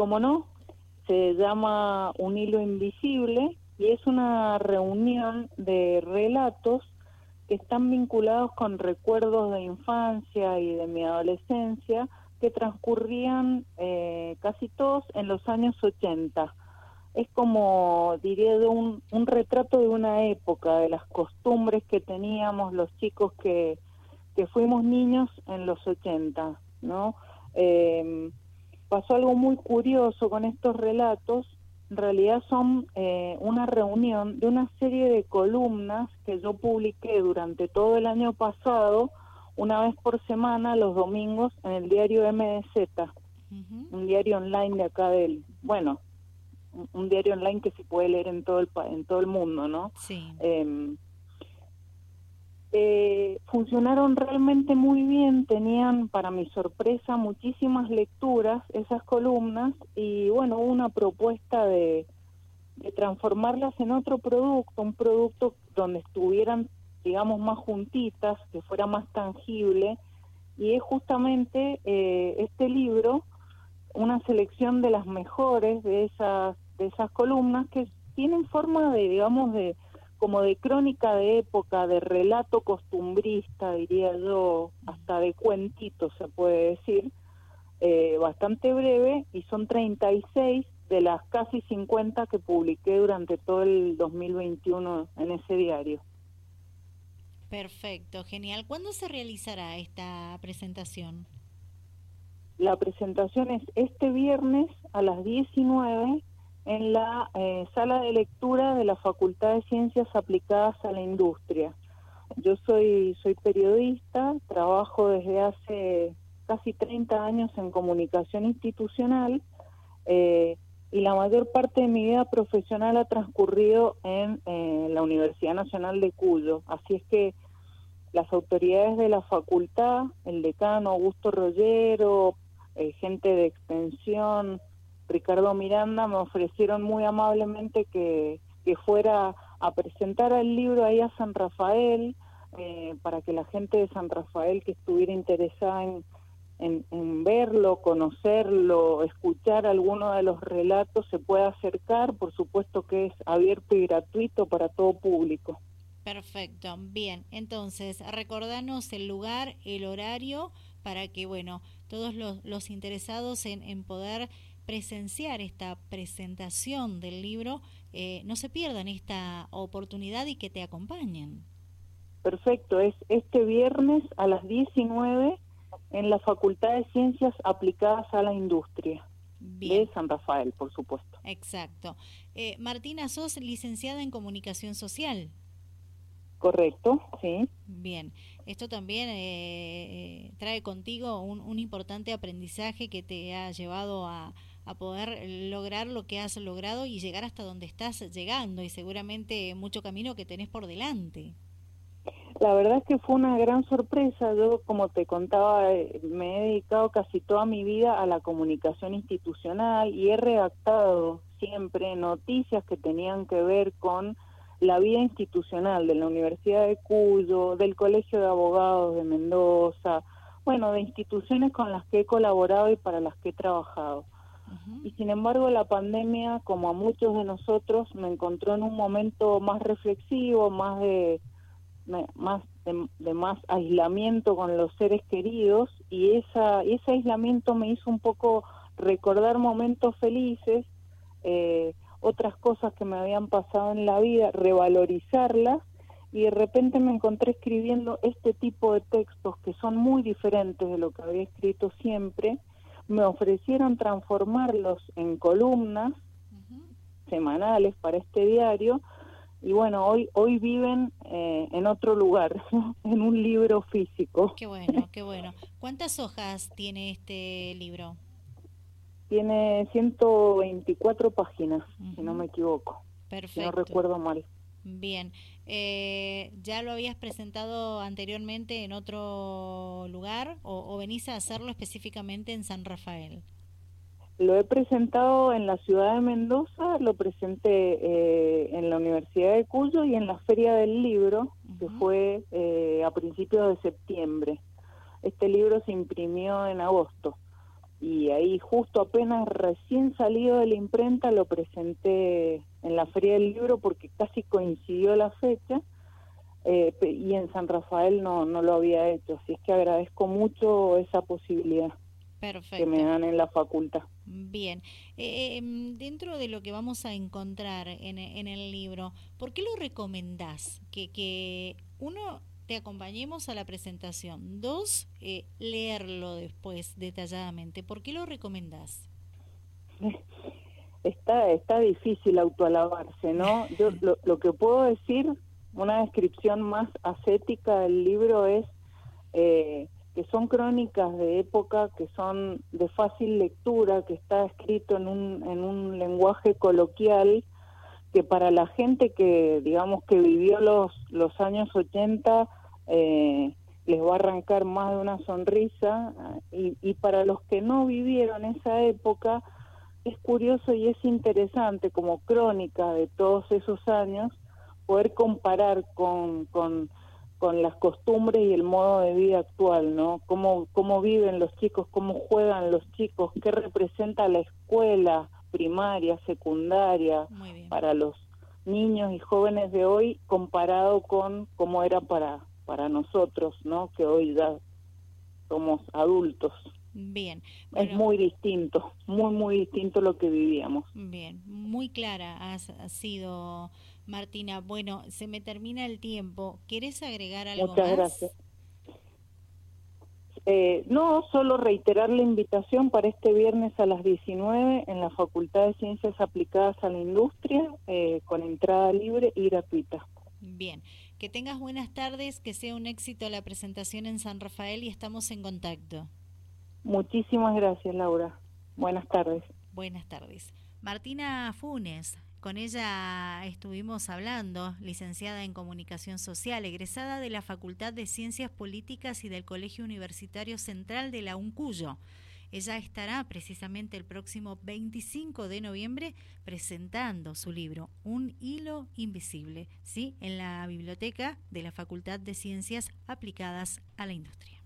como no, se llama Un hilo invisible y es una reunión de relatos que están vinculados con recuerdos de infancia y de mi adolescencia que transcurrían eh, casi todos en los años 80. Es como, diría, de un, un retrato de una época, de las costumbres que teníamos los chicos que, que fuimos niños en los 80, ¿no? Eh, pasó algo muy curioso con estos relatos. En realidad son eh, una reunión de una serie de columnas que yo publiqué durante todo el año pasado, una vez por semana, los domingos, en el diario MDZ, un diario online de acá del, bueno, un, diario online que se puede leer en todo el en todo el mundo, ¿no? Sí. Em, eh, funcionaron realmente muy bien, tenían para mi sorpresa muchísimas lecturas esas columnas y bueno, una propuesta de, de transformarlas en otro producto, un producto donde estuvieran, digamos, más juntitas, que fuera más tangible y es justamente eh, este libro una selección de las mejores de esas de esas columnas que tienen forma de digamos de como de crónica de época, de relato costumbrista, diría yo, hasta de cuentito se puede decir, eh, bastante breve, y son 36 de las casi 50 que publiqué durante todo el 2021 en ese diario. Perfecto, genial. ¿Cuándo se realizará esta presentación? La presentación es este viernes a las 19 en la eh, sala de lectura de la Facultad de Ciencias Aplicadas a la Industria. Yo soy, soy periodista, trabajo desde hace casi 30 años en comunicación institucional eh, y la mayor parte de mi vida profesional ha transcurrido en eh, la Universidad Nacional de Cuyo. Así es que las autoridades de la facultad, el decano Augusto Rollero, gente de extensión, Ricardo Miranda me ofrecieron muy amablemente que, que fuera a presentar el libro ahí a San Rafael, eh, para que la gente de San Rafael que estuviera interesada en, en, verlo, conocerlo, escuchar alguno de los relatos se pueda acercar, por supuesto que es abierto y gratuito para todo público. Perfecto, bien, entonces recordanos el lugar, el horario, para que, bueno, todos los, los interesados en, en poder presenciar esta presentación del libro, eh, no se pierdan esta oportunidad y que te acompañen. Perfecto, es este viernes a las 19 en la Facultad de Ciencias Aplicadas a la Industria. De San Rafael, por supuesto. Exacto. Eh, Martina, sos licenciada en Comunicación Social. Correcto, sí. Bien, esto también eh, trae contigo un, un, importante aprendizaje que te ha llevado a, a poder lograr lo que has logrado y llegar hasta donde estás llegando y seguramente mucho camino que tenés por delante. La verdad es que fue una gran sorpresa. Yo, como te contaba, eh, me he dedicado casi toda mi vida a la comunicación institucional y he redactado siempre noticias que tenían que ver con la vida institucional de la Universidad de Cuyo, del Colegio de Abogados de Mendoza, bueno, de instituciones con las que he colaborado y para las que he trabajado. Y sin embargo la pandemia, como a muchos de nosotros, me encontró en un momento más reflexivo, más de más de, más aislamiento con los seres queridos. Y esa ese aislamiento me hizo un poco recordar momentos felices, eh, otras cosas que me habían pasado en la vida, revalorizarlas. Y de repente me encontré escribiendo este tipo de textos que son muy diferentes de lo que había escrito siempre me ofrecieron transformarlos en columnas semanales para este diario y bueno, hoy hoy viven eh, en otro lugar, en un libro físico. Qué bueno, qué bueno. ¿Cuántas hojas tiene este libro? Tiene 124 páginas, si no me equivoco. Perfecto. Si no recuerdo mal. Bien, eh, ¿ya lo habías presentado anteriormente en otro lugar o, venís a hacerlo específicamente en San Rafael? Lo he presentado en la ciudad de Mendoza, lo presenté eh, en la Universidad de Cuyo y en la Feria del Libro, que fue eh, a principios de septiembre. Este libro se imprimió en agosto. Y ahí justo apenas recién salido de la imprenta lo presenté en la Feria del Libro porque casi coincidió la fecha eh, y en San Rafael no, no lo había hecho, así es que agradezco mucho esa posibilidad que me dan en la facultad. Bien, eh, em, dentro de lo que vamos a encontrar en, en el libro, ¿por qué lo recomendás? Que, que uno te acompañemos a la presentación. Dos, eh, leerlo después detalladamente. ¿Por qué lo recomendás? Está, está difícil autoalabarse, ¿no? Yo lo, lo que puedo decir, una descripción más ascética del libro es eh, que son crónicas de época, que son de fácil lectura, que está escrito en un, en un lenguaje coloquial, que para la gente que, digamos, que vivió los, los años 80, eh, les va a arrancar más de una sonrisa y, y para los que no vivieron esa época es curioso y es interesante como crónica de todos esos años poder comparar con, con, con las costumbres y el modo de vida actual, ¿no? Cómo, cómo viven los chicos, cómo juegan los chicos, qué representa la escuela primaria, secundaria para los niños y jóvenes de hoy comparado con cómo era para para nosotros, ¿no? Que hoy ya somos adultos. Bien. es muy distinto, muy, muy distinto lo que vivíamos. Bien, muy clara has, sido, Martina. Bueno, se me termina el tiempo. ¿Quieres agregar algo Muchas gracias. Eh, no, solo reiterar la invitación para este viernes a las 19 en la Facultad de Ciencias Aplicadas a la Industria, eh, con entrada libre y gratuita. Bien. Que tengas buenas tardes, que sea un éxito la presentación en San Rafael y estamos en contacto. Muchísimas gracias, Laura. Buenas tardes. Buenas tardes. Martina Funes, con ella estuvimos hablando, licenciada en Comunicación Social, egresada de la Facultad de Ciencias Políticas y del Colegio Universitario Central de la UNCUYO. Ella estará precisamente el próximo 25 de noviembre presentando su libro Un hilo invisible, ¿sí? en la biblioteca de la Facultad de Ciencias Aplicadas a la Industria.